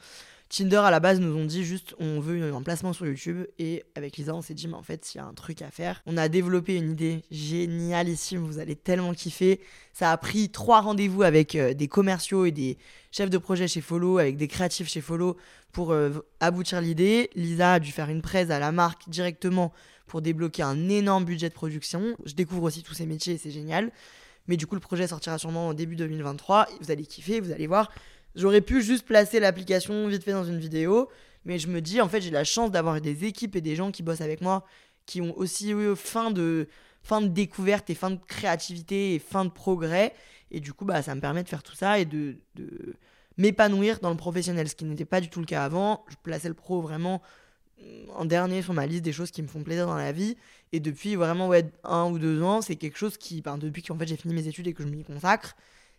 Tinder à la base nous ont dit juste on veut un placement sur YouTube et avec Lisa on s'est dit mais en fait il y a un truc à faire. On a développé une idée génialissime, vous allez tellement kiffer. Ça a pris trois rendez-vous avec euh, des commerciaux et des chefs de projet chez Follow, avec des créatifs chez Follow pour euh, aboutir l'idée. Lisa a dû faire une presse à la marque directement pour débloquer un énorme budget de production. Je découvre aussi tous ces métiers et c'est génial. Mais du coup le projet sortira sûrement au début 2023. Vous allez kiffer, vous allez voir. J'aurais pu juste placer l'application vite fait dans une vidéo, mais je me dis, en fait, j'ai la chance d'avoir des équipes et des gens qui bossent avec moi qui ont aussi eu fin de, fin de découverte et fin de créativité et fin de progrès. Et du coup, bah, ça me permet de faire tout ça et de, de m'épanouir dans le professionnel, ce qui n'était pas du tout le cas avant. Je plaçais le pro vraiment en dernier sur ma liste des choses qui me font plaisir dans la vie. Et depuis vraiment ouais, un ou deux ans, c'est quelque chose qui, ben, depuis qu'en fait j'ai fini mes études et que je m'y consacre,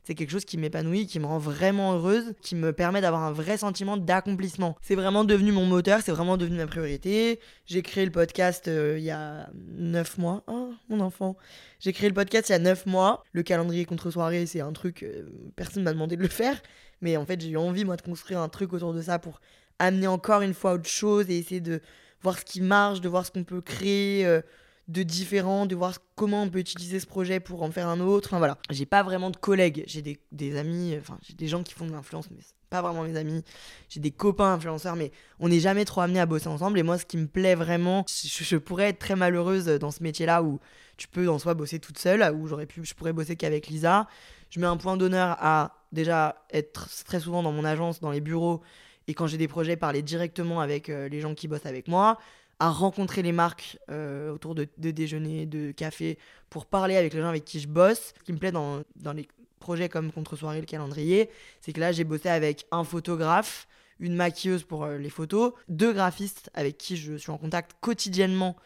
c'est quelque chose qui m'épanouit, qui me rend vraiment heureuse, qui me permet d'avoir un vrai sentiment d'accomplissement. C'est vraiment devenu mon moteur, c'est vraiment devenu ma priorité. J'ai créé le podcast euh, il y a 9 mois. Oh, mon enfant. J'ai créé le podcast il y a 9 mois. Le calendrier contre soirée, c'est un truc, euh, personne m'a demandé de le faire. Mais en fait, j'ai eu envie, moi, de construire un truc autour de ça pour amener encore une fois autre chose et essayer de voir ce qui marche, de voir ce qu'on peut créer. Euh, de différents, de voir comment on peut utiliser ce projet pour en faire un autre. Enfin voilà, j'ai pas vraiment de collègues, j'ai des, amis, enfin j'ai des gens qui font de l'influence, mais pas vraiment mes amis. J'ai des copains influenceurs, mais on n'est jamais trop amenés à bosser ensemble. Et moi, ce qui me plaît vraiment, je, pourrais être très malheureuse dans ce métier-là où tu peux en soi bosser toute seule, où j'aurais pu, je pourrais bosser qu'avec Lisa. Je mets un point d'honneur à déjà être très souvent dans mon agence, dans les bureaux, et quand j'ai des projets, parler directement avec euh, les gens qui bossent avec moi à rencontrer les marques euh, autour de, déjeuner, de café, pour parler avec les gens avec qui je bosse. Ce qui me plaît dans, dans les projets comme Contre-soirée, le calendrier, c'est que là, j'ai bossé avec un photographe, une maquilleuse pour euh, les photos, deux graphistes avec qui je suis en contact quotidiennement.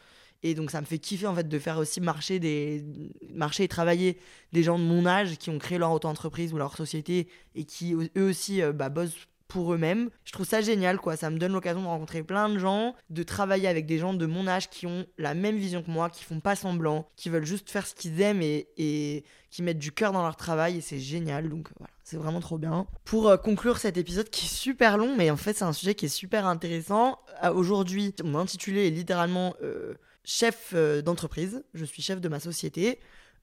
Et donc ça me fait kiffer en fait de faire aussi marcher des marcher et travailler des gens de mon âge qui ont créé leur auto-entreprise ou leur société et qui eux aussi euh, bah, bossent pour eux-mêmes. Je trouve ça génial, quoi. Ça me donne l'occasion de rencontrer plein de gens, de travailler avec des gens de mon âge qui ont la même vision que moi, qui font pas semblant, qui veulent juste faire ce qu'ils aiment et, qui mettent du cœur dans leur travail et c'est génial. Donc voilà, c'est vraiment trop bien. Pour euh, conclure cet épisode qui est super long, mais en fait c'est un sujet qui est super intéressant. Euh, aujourd'hui, mon intitulé est littéralement euh, chef d'entreprise. Je suis chef de ma société.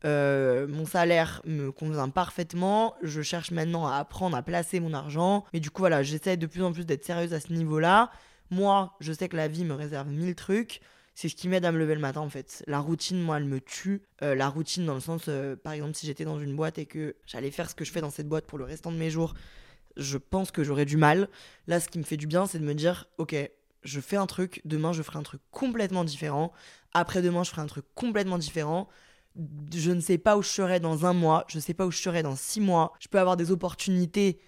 Euh, mon salaire me convient parfaitement. Je cherche maintenant à apprendre à placer mon argent. Mais du coup, voilà, j'essaie de plus en plus d'être sérieuse à ce niveau-là. Moi, je sais que la vie me réserve mille trucs. C'est ce qui m'aide à me lever le matin en fait. La routine, moi, elle me tue. Euh, la routine dans le sens, euh, par exemple, si j'étais dans une boîte et que j'allais faire ce que je fais dans cette boîte pour le restant de mes jours, je pense que j'aurais du mal. Là, ce qui me fait du bien, c'est de me dire, ok, je fais un truc, demain je ferai un truc complètement différent. Après-demain, je ferai un truc complètement différent je ne sais pas où je serai dans un mois, je ne sais pas où je serai dans six mois. Je peux avoir des opportunités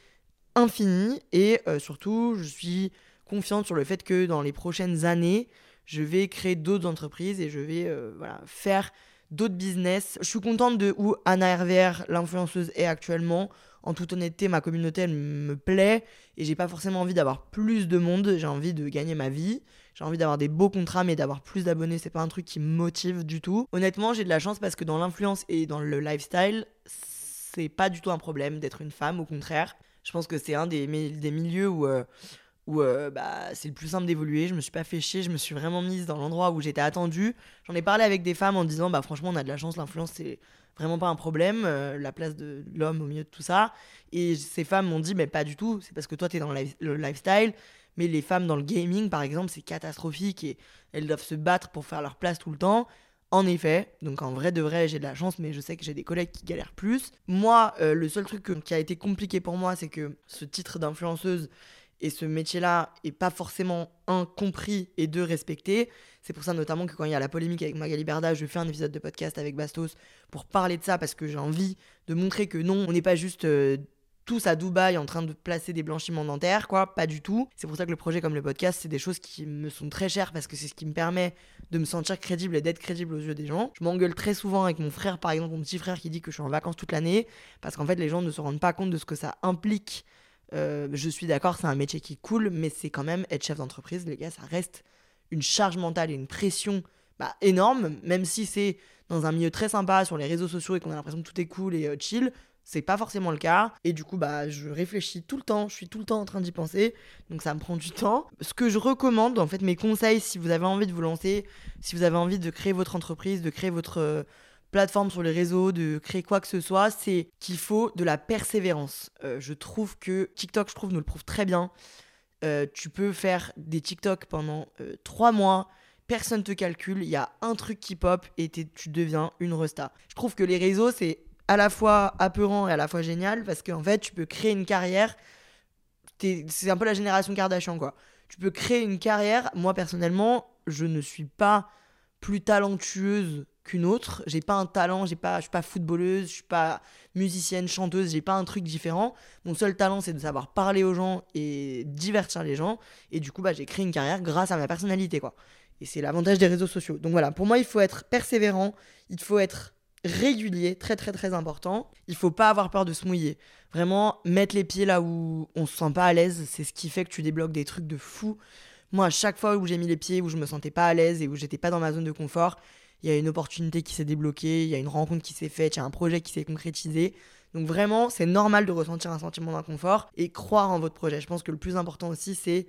infinies et euh, surtout, je suis confiante sur le fait que dans les prochaines années, je vais créer d'autres entreprises et je vais euh, voilà, faire d'autres business. Je suis contente de où Anna RVR, l'influenceuse, est actuellement. En toute honnêteté, ma communauté, elle me plaît et j'ai pas forcément envie d'avoir plus de monde. J'ai envie de gagner ma vie. J'ai envie d'avoir des beaux contrats, mais d'avoir plus d'abonnés, c'est pas un truc qui me motive du tout. Honnêtement, j'ai de la chance parce que dans l'influence et dans le lifestyle, c'est pas du tout un problème d'être une femme, au contraire. Je pense que c'est un des, des milieux où, euh, où euh, bah, c'est le plus simple d'évoluer. Je me suis pas fait chier, je me suis vraiment mise dans l'endroit où j'étais attendue. J'en ai parlé avec des femmes en disant bah franchement on a de la chance, l'influence c'est vraiment pas un problème, euh, la place de l'homme au milieu de tout ça. Et ces femmes m'ont dit mais pas du tout, c'est parce que toi tu es dans le lifestyle, mais les femmes dans le gaming par exemple c'est catastrophique et elles doivent se battre pour faire leur place tout le temps. En effet, donc en vrai de vrai, j'ai de la chance, mais je sais que j'ai des collègues qui galèrent plus. Moi, euh, le seul truc qui a été compliqué pour moi, c'est que ce titre d'influenceuse, et ce métier-là est pas forcément un compris et deux respecté. C'est pour ça notamment que quand il y a la polémique avec Magali Berda, je fais un épisode de podcast avec Bastos pour parler de ça parce que j'ai envie de montrer que non, on n'est pas juste euh, tous à Dubaï en train de placer des blanchiments dentaires, quoi, pas du tout. C'est pour ça que le projet comme le podcast, c'est des choses qui me sont très chères parce que c'est ce qui me permet de me sentir crédible et d'être crédible aux yeux des gens. Je m'engueule très souvent avec mon frère, par exemple, mon petit frère qui dit que je suis en vacances toute l'année parce qu'en fait les gens ne se rendent pas compte de ce que ça implique euh, je suis d'accord, c'est un métier qui coule, mais c'est quand même être chef d'entreprise, les gars, ça reste une charge mentale et une pression bah, énorme, même si c'est dans un milieu très sympa sur les réseaux sociaux et qu'on a l'impression que tout est cool et euh, chill, c'est pas forcément le cas. Et du coup, bah, je réfléchis tout le temps, je suis tout le temps en train d'y penser, donc ça me prend du temps. Ce que je recommande, en fait, mes conseils, si vous avez envie de vous lancer, si vous avez envie de créer votre entreprise, de créer votre euh, plateforme sur les réseaux, de créer quoi que ce soit, c'est qu'il faut de la persévérance. Euh, je trouve que TikTok, je trouve, nous le prouve très bien. Euh, tu peux faire des TikTok pendant trois mois, personne te calcule, il y a un truc qui pop et tu deviens une resta. Je trouve que les réseaux, c'est à la fois apeurant et à la fois génial parce qu'en fait, tu peux créer une carrière. C'est un peu la génération Kardashian, quoi. Tu peux créer une carrière. Moi, personnellement, je ne suis pas plus talentueuse qu'une autre. J'ai pas un talent, j'ai pas, je suis pas footballeuse, je suis pas musicienne, chanteuse, j'ai pas un truc différent. Mon seul talent, c'est de savoir parler aux gens et divertir les gens. Et du coup, bah, j'ai créé une carrière grâce à ma personnalité, quoi. Et c'est l'avantage des réseaux sociaux. Donc voilà, pour moi, il faut être persévérant, il faut être régulier, très très très important. Il faut pas avoir peur de se mouiller. Vraiment, mettre les pieds là où on se sent pas à l'aise, c'est ce qui fait que tu débloques des trucs de fou. Moi, à chaque fois où j'ai mis les pieds, où je me sentais pas à l'aise et où j'étais pas dans ma zone de confort, il y a une opportunité qui s'est débloquée, il y a une rencontre qui s'est faite, il y a un projet qui s'est concrétisé. Donc vraiment, c'est normal de ressentir un sentiment d'inconfort et croire en votre projet. Je pense que le plus important aussi, c'est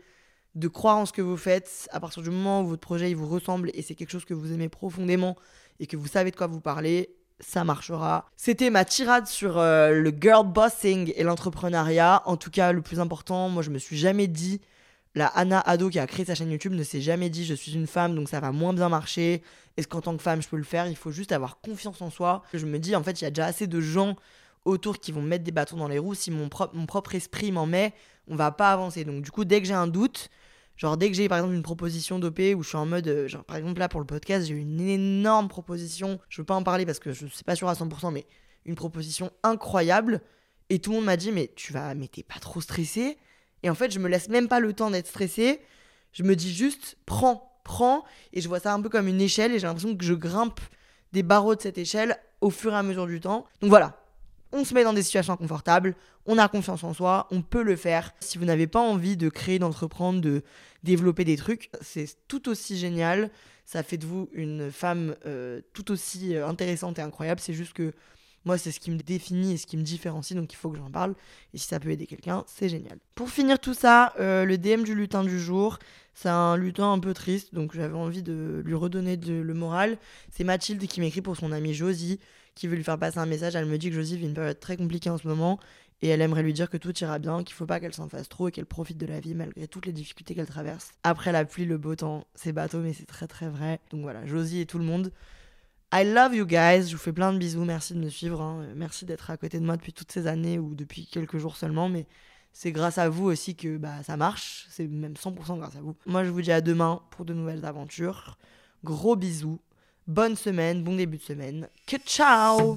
de croire en ce que vous faites à partir du moment où votre projet vous ressemble et c'est quelque chose que vous aimez profondément et que vous savez de quoi vous parlez, ça marchera. C'était ma tirade sur euh, le girl bossing et l'entrepreneuriat. En tout cas, le plus important, moi je me suis jamais dit, la Anna Ado qui a créé sa chaîne YouTube ne s'est jamais dit je suis une femme donc ça va moins bien marcher. Est-ce qu'en tant que femme je peux le faire? Il faut juste avoir confiance en soi. Je me dis en fait il y a déjà assez de gens autour qui vont mettre des bâtons dans les roues. Si mon, mon propre esprit m'en met, on va pas avancer. Donc du coup dès que j'ai un doute, Genre, dès que j'ai par exemple une proposition d'OP où je suis en mode, euh, genre par exemple là pour le podcast, j'ai eu une énorme proposition, je veux pas en parler parce que je sais pas sûr à 100%, mais une proposition incroyable. Et tout le monde m'a dit, mais tu vas, mais t'es pas trop stressé. Et en fait, je me laisse même pas le temps d'être stressé. Je me dis juste, prends, prends. Et je vois ça un peu comme une échelle et j'ai l'impression que je grimpe des barreaux de cette échelle au fur et à mesure du temps. Donc voilà, on se met dans des situations confortables, on a confiance en soi, on peut le faire. Si vous n'avez pas envie de créer, d'entreprendre, de développer des trucs, c'est tout aussi génial. Ça fait de vous une femme euh, tout aussi euh, intéressante et incroyable. C'est juste que moi, c'est ce qui me définit et ce qui me différencie, donc il faut que j'en parle. Et si ça peut aider quelqu'un, c'est génial. Pour finir tout ça, euh, le DM du lutin du jour, c'est un lutin un peu triste, donc j'avais envie de lui redonner de, le moral. C'est Mathilde qui m'écrit pour son amie Josie qui veut lui faire passer un message. Elle me dit que Josie vit une période très compliquée en ce moment et elle aimerait lui dire que tout ira bien, qu'il faut pas qu'elle s'en fasse trop et qu'elle profite de la vie malgré toutes les difficultés qu'elle traverse. Après la pluie, le beau temps, c'est bateau, mais c'est très très vrai. Donc voilà, Josie et tout le monde. I love you guys, je vous fais plein de bisous, merci de me suivre, hein. merci d'être à côté de moi depuis toutes ces années ou depuis quelques jours seulement, mais c'est grâce à vous aussi que bah, ça marche, c'est même 100% grâce à vous. Moi je vous dis à demain pour de nouvelles aventures, gros bisous, Bonne semaine, bon début de semaine. Que ciao